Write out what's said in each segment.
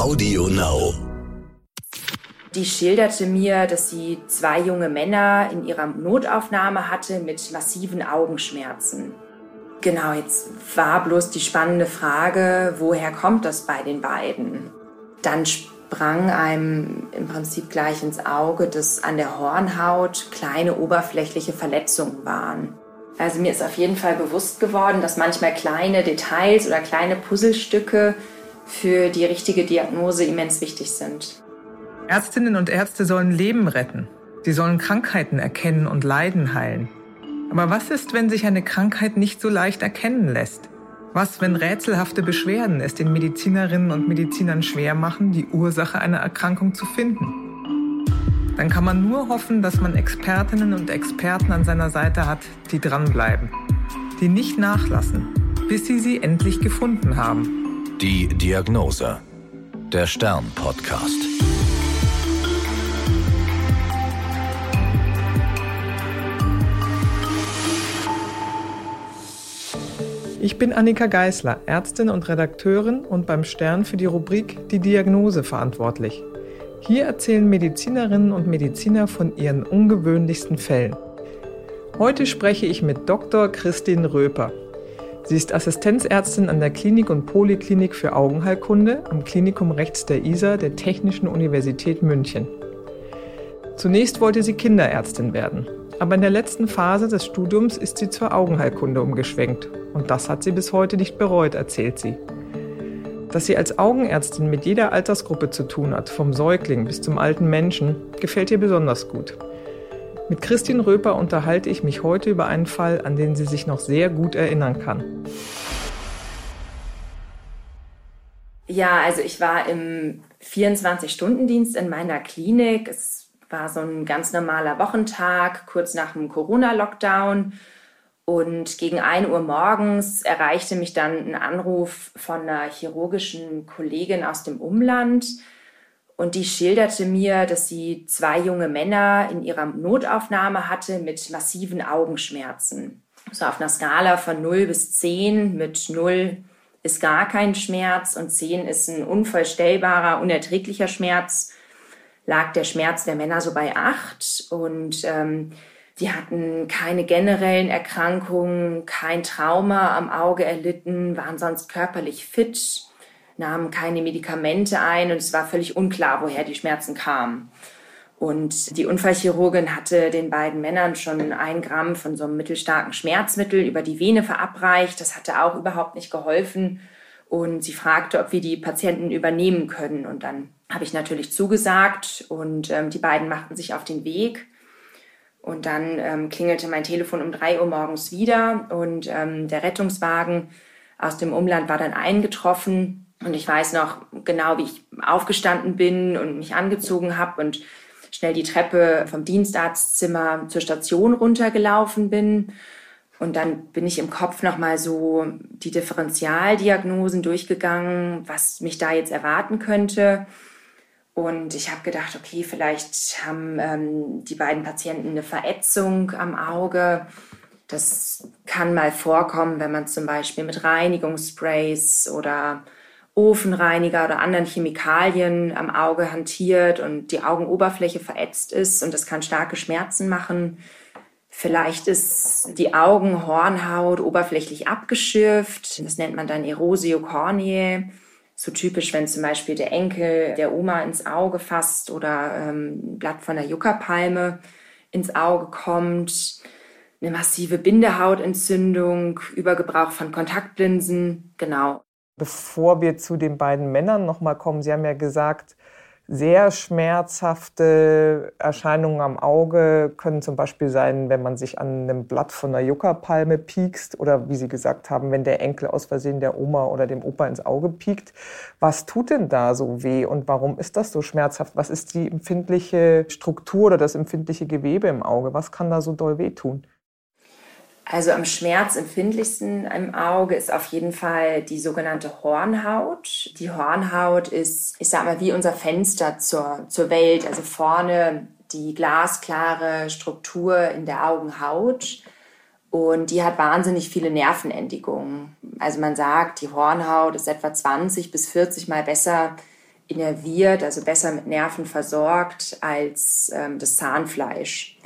Audio Now. Die schilderte mir, dass sie zwei junge Männer in ihrer Notaufnahme hatte mit massiven Augenschmerzen. Genau, jetzt war bloß die spannende Frage, woher kommt das bei den beiden? Dann sprang einem im Prinzip gleich ins Auge, dass an der Hornhaut kleine oberflächliche Verletzungen waren. Also mir ist auf jeden Fall bewusst geworden, dass manchmal kleine Details oder kleine Puzzlestücke für die richtige Diagnose immens wichtig sind. Ärztinnen und Ärzte sollen Leben retten. Sie sollen Krankheiten erkennen und Leiden heilen. Aber was ist, wenn sich eine Krankheit nicht so leicht erkennen lässt? Was, wenn rätselhafte Beschwerden es den Medizinerinnen und Medizinern schwer machen, die Ursache einer Erkrankung zu finden? dann kann man nur hoffen, dass man Expertinnen und Experten an seiner Seite hat, die dranbleiben, die nicht nachlassen, bis sie sie endlich gefunden haben. Die Diagnose. Der Stern-Podcast. Ich bin Annika Geißler, Ärztin und Redakteurin und beim Stern für die Rubrik Die Diagnose verantwortlich. Hier erzählen Medizinerinnen und Mediziner von ihren ungewöhnlichsten Fällen. Heute spreche ich mit Dr. Christine Röper. Sie ist Assistenzärztin an der Klinik und Poliklinik für Augenheilkunde am Klinikum rechts der ISA der Technischen Universität München. Zunächst wollte sie Kinderärztin werden, aber in der letzten Phase des Studiums ist sie zur Augenheilkunde umgeschwenkt und das hat sie bis heute nicht bereut, erzählt sie. Dass sie als Augenärztin mit jeder Altersgruppe zu tun hat, vom Säugling bis zum alten Menschen, gefällt ihr besonders gut. Mit Christine Röper unterhalte ich mich heute über einen Fall, an den sie sich noch sehr gut erinnern kann. Ja, also ich war im 24-Stunden-Dienst in meiner Klinik. Es war so ein ganz normaler Wochentag, kurz nach dem Corona-Lockdown. Und gegen 1 Uhr morgens erreichte mich dann ein Anruf von einer chirurgischen Kollegin aus dem Umland. Und die schilderte mir, dass sie zwei junge Männer in ihrer Notaufnahme hatte mit massiven Augenschmerzen. So auf einer Skala von 0 bis 10 mit 0 ist gar kein Schmerz und 10 ist ein unvorstellbarer, unerträglicher Schmerz, lag der Schmerz der Männer so bei 8. Und ähm, die hatten keine generellen Erkrankungen, kein Trauma am Auge erlitten, waren sonst körperlich fit, nahmen keine Medikamente ein und es war völlig unklar, woher die Schmerzen kamen. Und die Unfallchirurgin hatte den beiden Männern schon ein Gramm von so einem mittelstarken Schmerzmittel über die Vene verabreicht. Das hatte auch überhaupt nicht geholfen. Und sie fragte, ob wir die Patienten übernehmen können. Und dann habe ich natürlich zugesagt und ähm, die beiden machten sich auf den Weg. Und dann ähm, klingelte mein Telefon um drei Uhr morgens wieder und ähm, der Rettungswagen aus dem Umland war dann eingetroffen. Und ich weiß noch genau, wie ich aufgestanden bin und mich angezogen habe und schnell die Treppe vom Dienstarztzimmer zur Station runtergelaufen bin. Und dann bin ich im Kopf nochmal so die Differentialdiagnosen durchgegangen, was mich da jetzt erwarten könnte. Und ich habe gedacht, okay, vielleicht haben ähm, die beiden Patienten eine Verätzung am Auge. Das kann mal vorkommen, wenn man zum Beispiel mit Reinigungssprays oder Ofenreiniger oder anderen Chemikalien am Auge hantiert und die Augenoberfläche verätzt ist und das kann starke Schmerzen machen. Vielleicht ist die Augenhornhaut oberflächlich abgeschürft. Das nennt man dann Erosio corneae so typisch, wenn zum Beispiel der Enkel der Oma ins Auge fasst oder ähm, ein Blatt von der Juckerpalme ins Auge kommt, eine massive Bindehautentzündung, Übergebrauch von Kontaktlinsen, genau. Bevor wir zu den beiden Männern nochmal kommen, Sie haben ja gesagt, sehr schmerzhafte Erscheinungen am Auge können zum Beispiel sein, wenn man sich an einem Blatt von einer Juckerpalme piekst oder wie Sie gesagt haben, wenn der Enkel aus Versehen der Oma oder dem Opa ins Auge piekt. Was tut denn da so weh und warum ist das so schmerzhaft? Was ist die empfindliche Struktur oder das empfindliche Gewebe im Auge? Was kann da so doll wehtun? Also am schmerzempfindlichsten im Auge ist auf jeden Fall die sogenannte Hornhaut. Die Hornhaut ist, ich sag mal, wie unser Fenster zur, zur Welt. Also vorne die glasklare Struktur in der Augenhaut. Und die hat wahnsinnig viele Nervenendigungen. Also man sagt, die Hornhaut ist etwa 20 bis 40 Mal besser innerviert, also besser mit Nerven versorgt als ähm, das Zahnfleisch.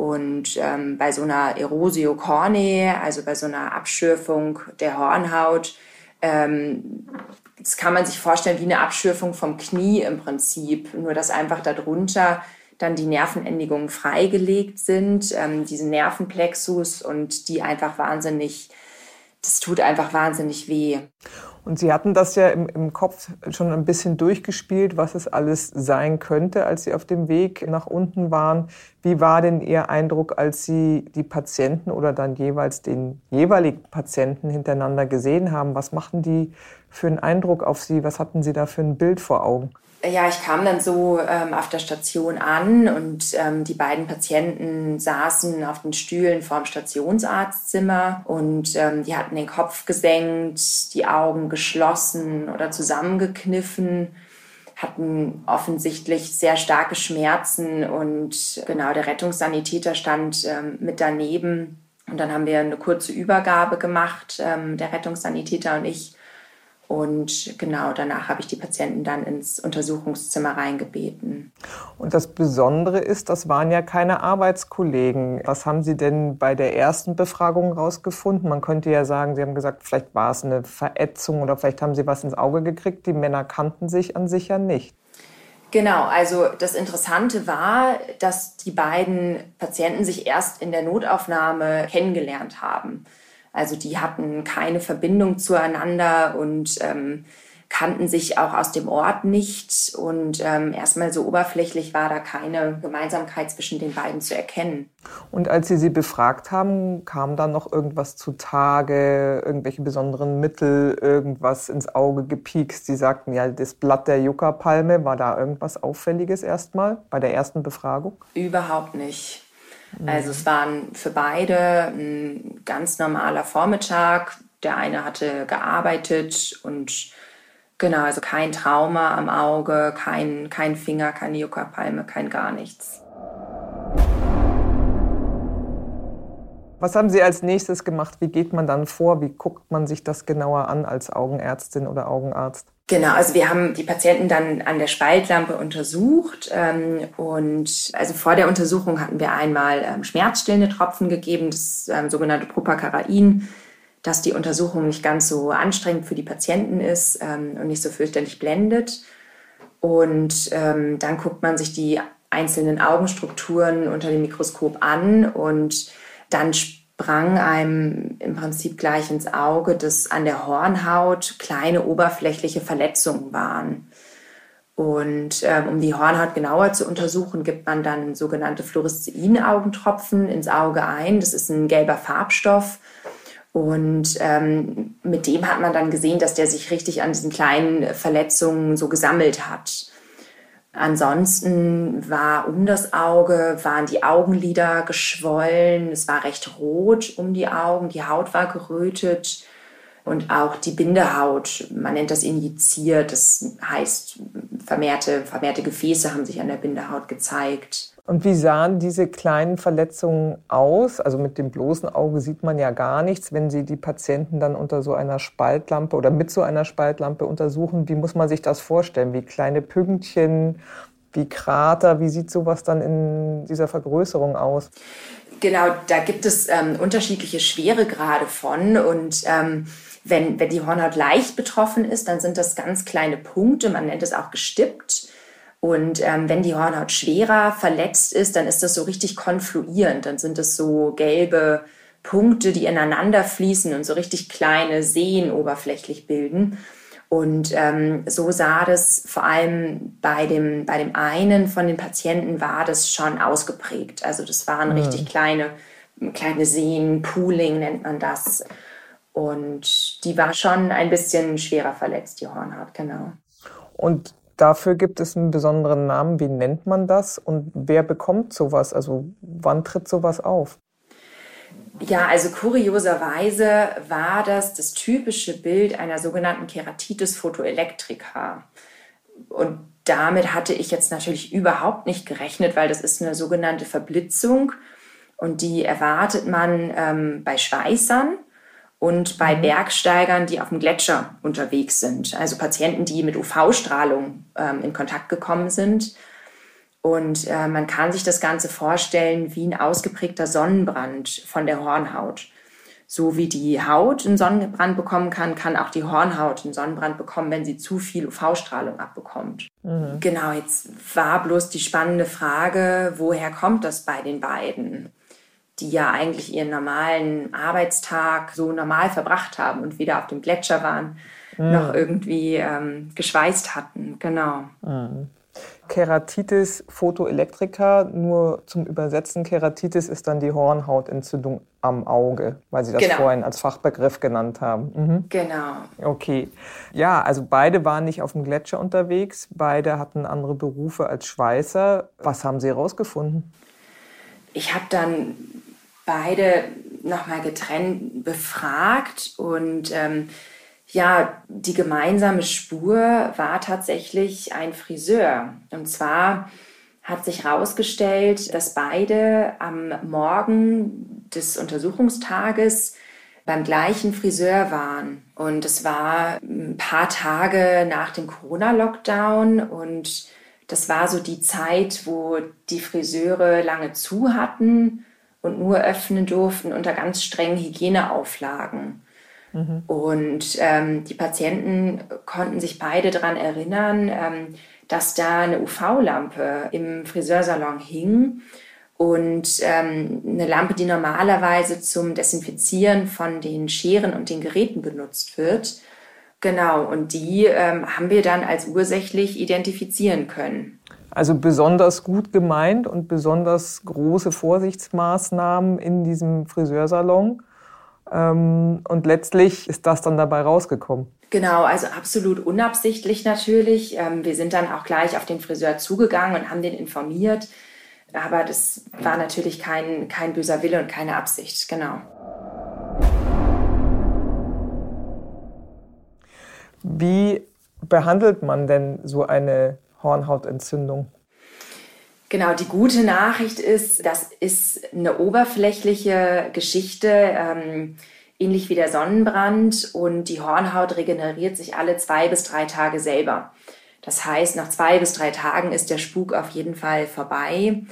Und ähm, bei so einer Erosio cornea, also bei so einer Abschürfung der Hornhaut, ähm, das kann man sich vorstellen wie eine Abschürfung vom Knie im Prinzip, nur dass einfach darunter dann die Nervenendigungen freigelegt sind, ähm, diese Nervenplexus und die einfach wahnsinnig, das tut einfach wahnsinnig weh. Und Sie hatten das ja im, im, Kopf schon ein bisschen durchgespielt, was es alles sein könnte, als Sie auf dem Weg nach unten waren. Wie war denn Ihr Eindruck, als Sie die Patienten oder dann jeweils den jeweiligen Patienten hintereinander gesehen haben? Was machten die für einen Eindruck auf Sie? Was hatten Sie da für ein Bild vor Augen? ja, ich kam dann so ähm, auf der Station an und ähm, die beiden Patienten saßen auf den Stühlen vorm Stationsarztzimmer und ähm, die hatten den Kopf gesenkt, die Augen geschlossen oder zusammengekniffen, hatten offensichtlich sehr starke Schmerzen und genau der Rettungssanitäter stand ähm, mit daneben. Und dann haben wir eine kurze Übergabe gemacht, ähm, der Rettungssanitäter und ich und genau danach habe ich die Patienten dann ins Untersuchungszimmer reingebeten. Und das Besondere ist, das waren ja keine Arbeitskollegen. Was haben Sie denn bei der ersten Befragung rausgefunden? Man könnte ja sagen, Sie haben gesagt, vielleicht war es eine Verätzung oder vielleicht haben Sie was ins Auge gekriegt. Die Männer kannten sich an sich ja nicht. Genau, also das Interessante war, dass die beiden Patienten sich erst in der Notaufnahme kennengelernt haben. Also die hatten keine Verbindung zueinander und ähm, kannten sich auch aus dem Ort nicht. Und ähm, erstmal so oberflächlich war da keine Gemeinsamkeit zwischen den beiden zu erkennen. Und als Sie sie befragt haben, kam dann noch irgendwas zutage, irgendwelche besonderen Mittel, irgendwas ins Auge gepiekst? Sie sagten ja, das Blatt der Yucca-Palme, war da irgendwas Auffälliges erstmal bei der ersten Befragung? Überhaupt nicht. Also es war für beide ein ganz normaler Vormittag. Der eine hatte gearbeitet und genau, also kein Trauma am Auge, kein, kein Finger, keine Juckerpalme, kein gar nichts. Was haben Sie als nächstes gemacht? Wie geht man dann vor? Wie guckt man sich das genauer an als Augenärztin oder Augenarzt? Genau, also wir haben die Patienten dann an der Spaltlampe untersucht ähm, und also vor der Untersuchung hatten wir einmal ähm, schmerzstillende Tropfen gegeben, das ähm, sogenannte Propacarain, dass die Untersuchung nicht ganz so anstrengend für die Patienten ist ähm, und nicht so fürchterlich blendet. Und ähm, dann guckt man sich die einzelnen Augenstrukturen unter dem Mikroskop an und dann sprang einem im Prinzip gleich ins Auge, dass an der Hornhaut kleine oberflächliche Verletzungen waren. Und ähm, um die Hornhaut genauer zu untersuchen, gibt man dann sogenannte Fluorescein-Augentropfen ins Auge ein. Das ist ein gelber Farbstoff. Und ähm, mit dem hat man dann gesehen, dass der sich richtig an diesen kleinen Verletzungen so gesammelt hat. Ansonsten war um das Auge, waren die Augenlider geschwollen, es war recht rot um die Augen, die Haut war gerötet und auch die Bindehaut, man nennt das injiziert, das heißt vermehrte, vermehrte Gefäße haben sich an der Bindehaut gezeigt. Und wie sahen diese kleinen Verletzungen aus? Also mit dem bloßen Auge sieht man ja gar nichts. Wenn Sie die Patienten dann unter so einer Spaltlampe oder mit so einer Spaltlampe untersuchen, wie muss man sich das vorstellen? Wie kleine Pünktchen, wie Krater, wie sieht sowas dann in dieser Vergrößerung aus? Genau, da gibt es ähm, unterschiedliche Schweregrade von und ähm, wenn, wenn die Hornhaut leicht betroffen ist, dann sind das ganz kleine Punkte, man nennt es auch gestippt. Und ähm, wenn die Hornhaut schwerer verletzt ist, dann ist das so richtig konfluierend. Dann sind es so gelbe Punkte, die ineinander fließen und so richtig kleine Seen oberflächlich bilden. Und ähm, so sah das vor allem bei dem, bei dem einen von den Patienten war das schon ausgeprägt. Also das waren mhm. richtig kleine, kleine Seen, Pooling nennt man das. Und die war schon ein bisschen schwerer verletzt, die Hornhaut, genau. Und Dafür gibt es einen besonderen Namen. Wie nennt man das? Und wer bekommt sowas? Also wann tritt sowas auf? Ja, also kurioserweise war das das typische Bild einer sogenannten Keratitis photoelektrika. Und damit hatte ich jetzt natürlich überhaupt nicht gerechnet, weil das ist eine sogenannte Verblitzung und die erwartet man ähm, bei Schweißern. Und bei mhm. Bergsteigern, die auf dem Gletscher unterwegs sind. Also Patienten, die mit UV-Strahlung ähm, in Kontakt gekommen sind. Und äh, man kann sich das Ganze vorstellen wie ein ausgeprägter Sonnenbrand von der Hornhaut. So wie die Haut einen Sonnenbrand bekommen kann, kann auch die Hornhaut einen Sonnenbrand bekommen, wenn sie zu viel UV-Strahlung abbekommt. Mhm. Genau, jetzt war bloß die spannende Frage, woher kommt das bei den beiden? Die ja eigentlich ihren normalen Arbeitstag so normal verbracht haben und weder auf dem Gletscher waren, mhm. noch irgendwie ähm, geschweißt hatten. Genau. Mhm. Keratitis Photoelektrika, nur zum Übersetzen, Keratitis ist dann die Hornhautentzündung am Auge, weil Sie das genau. vorhin als Fachbegriff genannt haben. Mhm. Genau. Okay. Ja, also beide waren nicht auf dem Gletscher unterwegs, beide hatten andere Berufe als Schweißer. Was haben Sie herausgefunden? Ich habe dann beide nochmal getrennt befragt und ähm, ja, die gemeinsame Spur war tatsächlich ein Friseur. Und zwar hat sich herausgestellt, dass beide am Morgen des Untersuchungstages beim gleichen Friseur waren. Und es war ein paar Tage nach dem Corona-Lockdown und das war so die Zeit, wo die Friseure lange zu hatten und nur öffnen durften unter ganz strengen Hygieneauflagen. Mhm. Und ähm, die Patienten konnten sich beide daran erinnern, ähm, dass da eine UV-Lampe im Friseursalon hing und ähm, eine Lampe, die normalerweise zum Desinfizieren von den Scheren und den Geräten benutzt wird. Genau, und die ähm, haben wir dann als ursächlich identifizieren können. Also besonders gut gemeint und besonders große Vorsichtsmaßnahmen in diesem Friseursalon. Ähm, und letztlich ist das dann dabei rausgekommen. Genau, also absolut unabsichtlich natürlich. Ähm, wir sind dann auch gleich auf den Friseur zugegangen und haben den informiert. Aber das war natürlich kein, kein böser Wille und keine Absicht, genau. Wie behandelt man denn so eine Hornhautentzündung? Genau, die gute Nachricht ist, das ist eine oberflächliche Geschichte, ähm, ähnlich wie der Sonnenbrand und die Hornhaut regeneriert sich alle zwei bis drei Tage selber. Das heißt, nach zwei bis drei Tagen ist der Spuk auf jeden Fall vorbei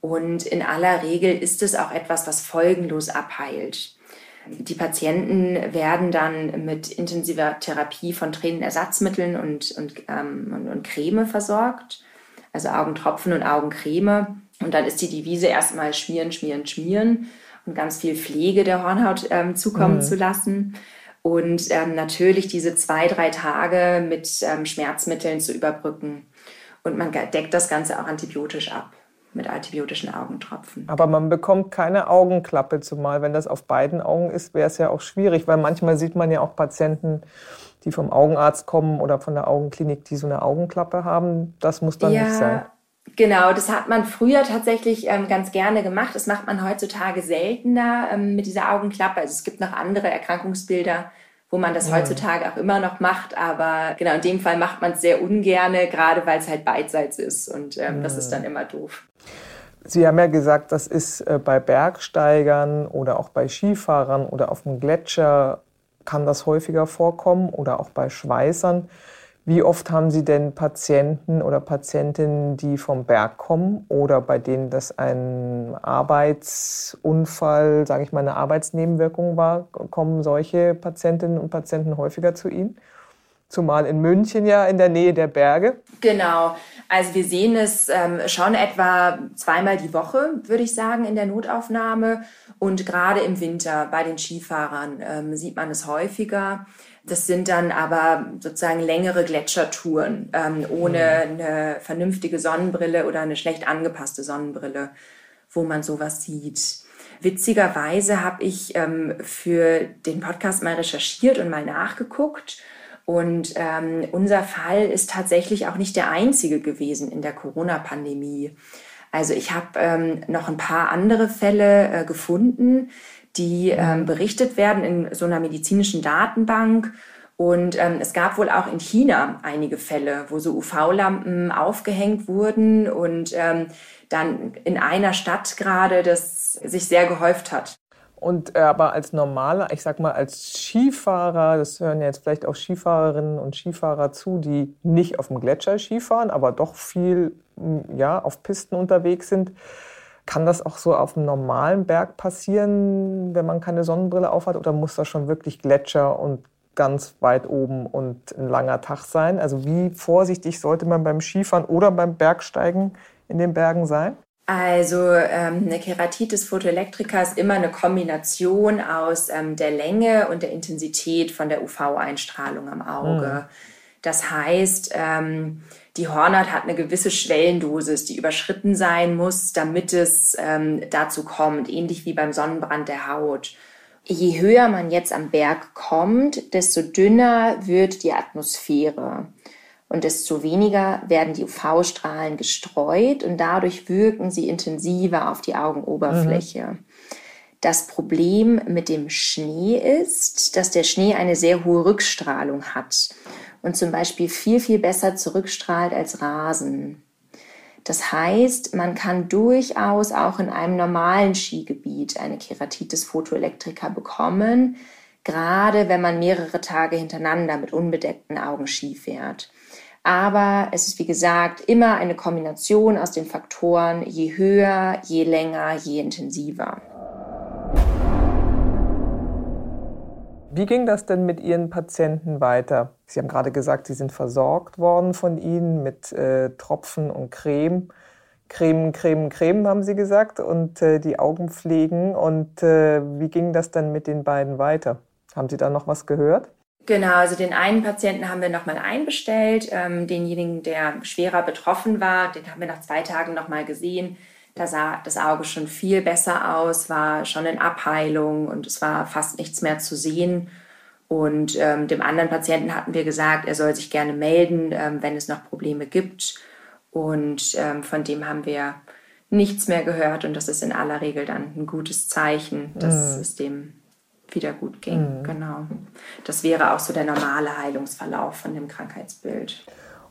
und in aller Regel ist es auch etwas, was folgenlos abheilt. Die Patienten werden dann mit intensiver Therapie von Tränenersatzmitteln und, und, ähm, und, und Creme versorgt also Augentropfen und Augencreme. Und dann ist die Devise erstmal schmieren, schmieren, schmieren und ganz viel Pflege der Hornhaut ähm, zukommen mhm. zu lassen. Und ähm, natürlich diese zwei, drei Tage mit ähm, Schmerzmitteln zu überbrücken. Und man deckt das Ganze auch antibiotisch ab mit antibiotischen Augentropfen. Aber man bekommt keine Augenklappe, zumal wenn das auf beiden Augen ist, wäre es ja auch schwierig, weil manchmal sieht man ja auch Patienten, die vom Augenarzt kommen oder von der Augenklinik, die so eine Augenklappe haben. Das muss dann ja, nicht sein. Genau, das hat man früher tatsächlich ähm, ganz gerne gemacht. Das macht man heutzutage seltener ähm, mit dieser Augenklappe. Also es gibt noch andere Erkrankungsbilder, wo man das ja. heutzutage auch immer noch macht. Aber genau in dem Fall macht man es sehr ungerne, gerade weil es halt beidseits ist. Und ähm, ja. das ist dann immer doof. Sie haben ja gesagt, das ist äh, bei Bergsteigern oder auch bei Skifahrern oder auf dem Gletscher kann das häufiger vorkommen oder auch bei Schweißern. Wie oft haben Sie denn Patienten oder Patientinnen, die vom Berg kommen oder bei denen das ein Arbeitsunfall, sage ich mal, eine Arbeitsnebenwirkung war? Kommen solche Patientinnen und Patienten häufiger zu Ihnen? Zumal in München ja in der Nähe der Berge. Genau. Also wir sehen es ähm, schon etwa zweimal die Woche, würde ich sagen, in der Notaufnahme. Und gerade im Winter bei den Skifahrern ähm, sieht man es häufiger. Das sind dann aber sozusagen längere Gletschertouren ähm, ohne mhm. eine vernünftige Sonnenbrille oder eine schlecht angepasste Sonnenbrille, wo man sowas sieht. Witzigerweise habe ich ähm, für den Podcast mal recherchiert und mal nachgeguckt. Und ähm, unser Fall ist tatsächlich auch nicht der einzige gewesen in der Corona-Pandemie. Also ich habe ähm, noch ein paar andere Fälle äh, gefunden, die ähm, berichtet werden in so einer medizinischen Datenbank. Und ähm, es gab wohl auch in China einige Fälle, wo so UV-Lampen aufgehängt wurden und ähm, dann in einer Stadt gerade das sich sehr gehäuft hat. Und äh, aber als normaler, ich sag mal, als Skifahrer, das hören ja jetzt vielleicht auch Skifahrerinnen und Skifahrer zu, die nicht auf dem Gletscher Skifahren, aber doch viel ja, auf Pisten unterwegs sind. Kann das auch so auf einem normalen Berg passieren, wenn man keine Sonnenbrille aufhat? Oder muss das schon wirklich Gletscher und ganz weit oben und ein langer Tag sein? Also wie vorsichtig sollte man beim Skifahren oder beim Bergsteigen in den Bergen sein? Also ähm, eine Keratitis photoelektrika ist immer eine Kombination aus ähm, der Länge und der Intensität von der UV-Einstrahlung am Auge. Mhm. Das heißt, ähm, die Hornhaut hat eine gewisse Schwellendosis, die überschritten sein muss, damit es ähm, dazu kommt, ähnlich wie beim Sonnenbrand der Haut. Je höher man jetzt am Berg kommt, desto dünner wird die Atmosphäre und desto weniger werden die UV-Strahlen gestreut und dadurch wirken sie intensiver auf die Augenoberfläche. Mhm. Das Problem mit dem Schnee ist, dass der Schnee eine sehr hohe Rückstrahlung hat und zum Beispiel viel, viel besser zurückstrahlt als Rasen. Das heißt, man kann durchaus auch in einem normalen Skigebiet eine Keratitis photoelektrika bekommen, gerade wenn man mehrere Tage hintereinander mit unbedeckten Augen Ski fährt. Aber es ist, wie gesagt, immer eine Kombination aus den Faktoren, je höher, je länger, je intensiver. Wie ging das denn mit Ihren Patienten weiter? Sie haben gerade gesagt, Sie sind versorgt worden von Ihnen mit äh, Tropfen und Creme. Creme, Creme, Creme, haben Sie gesagt, und äh, die Augen pflegen. Und äh, wie ging das dann mit den beiden weiter? Haben Sie da noch was gehört? Genau, also den einen Patienten haben wir nochmal einbestellt. Ähm, denjenigen, der schwerer betroffen war, den haben wir nach zwei Tagen nochmal gesehen. Da sah das Auge schon viel besser aus, war schon in Abheilung und es war fast nichts mehr zu sehen. Und ähm, dem anderen Patienten hatten wir gesagt, er soll sich gerne melden, ähm, wenn es noch Probleme gibt. Und ähm, von dem haben wir nichts mehr gehört und das ist in aller Regel dann ein gutes Zeichen, dass mhm. es dem wieder gut ging. Mhm. Genau. Das wäre auch so der normale Heilungsverlauf von dem Krankheitsbild.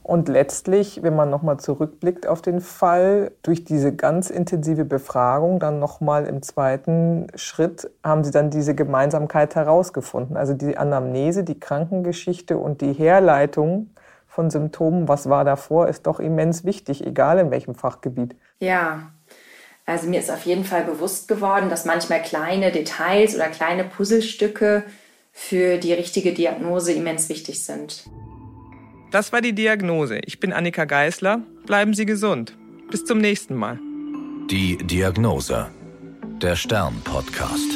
Und letztlich, wenn man nochmal zurückblickt auf den Fall, durch diese ganz intensive Befragung, dann nochmal im zweiten Schritt, haben Sie dann diese Gemeinsamkeit herausgefunden. Also die Anamnese, die Krankengeschichte und die Herleitung von Symptomen, was war davor, ist doch immens wichtig, egal in welchem Fachgebiet. Ja, also mir ist auf jeden Fall bewusst geworden, dass manchmal kleine Details oder kleine Puzzlestücke für die richtige Diagnose immens wichtig sind. Das war die Diagnose. Ich bin Annika Geißler. Bleiben Sie gesund. Bis zum nächsten Mal. Die Diagnose. Der Stern-Podcast.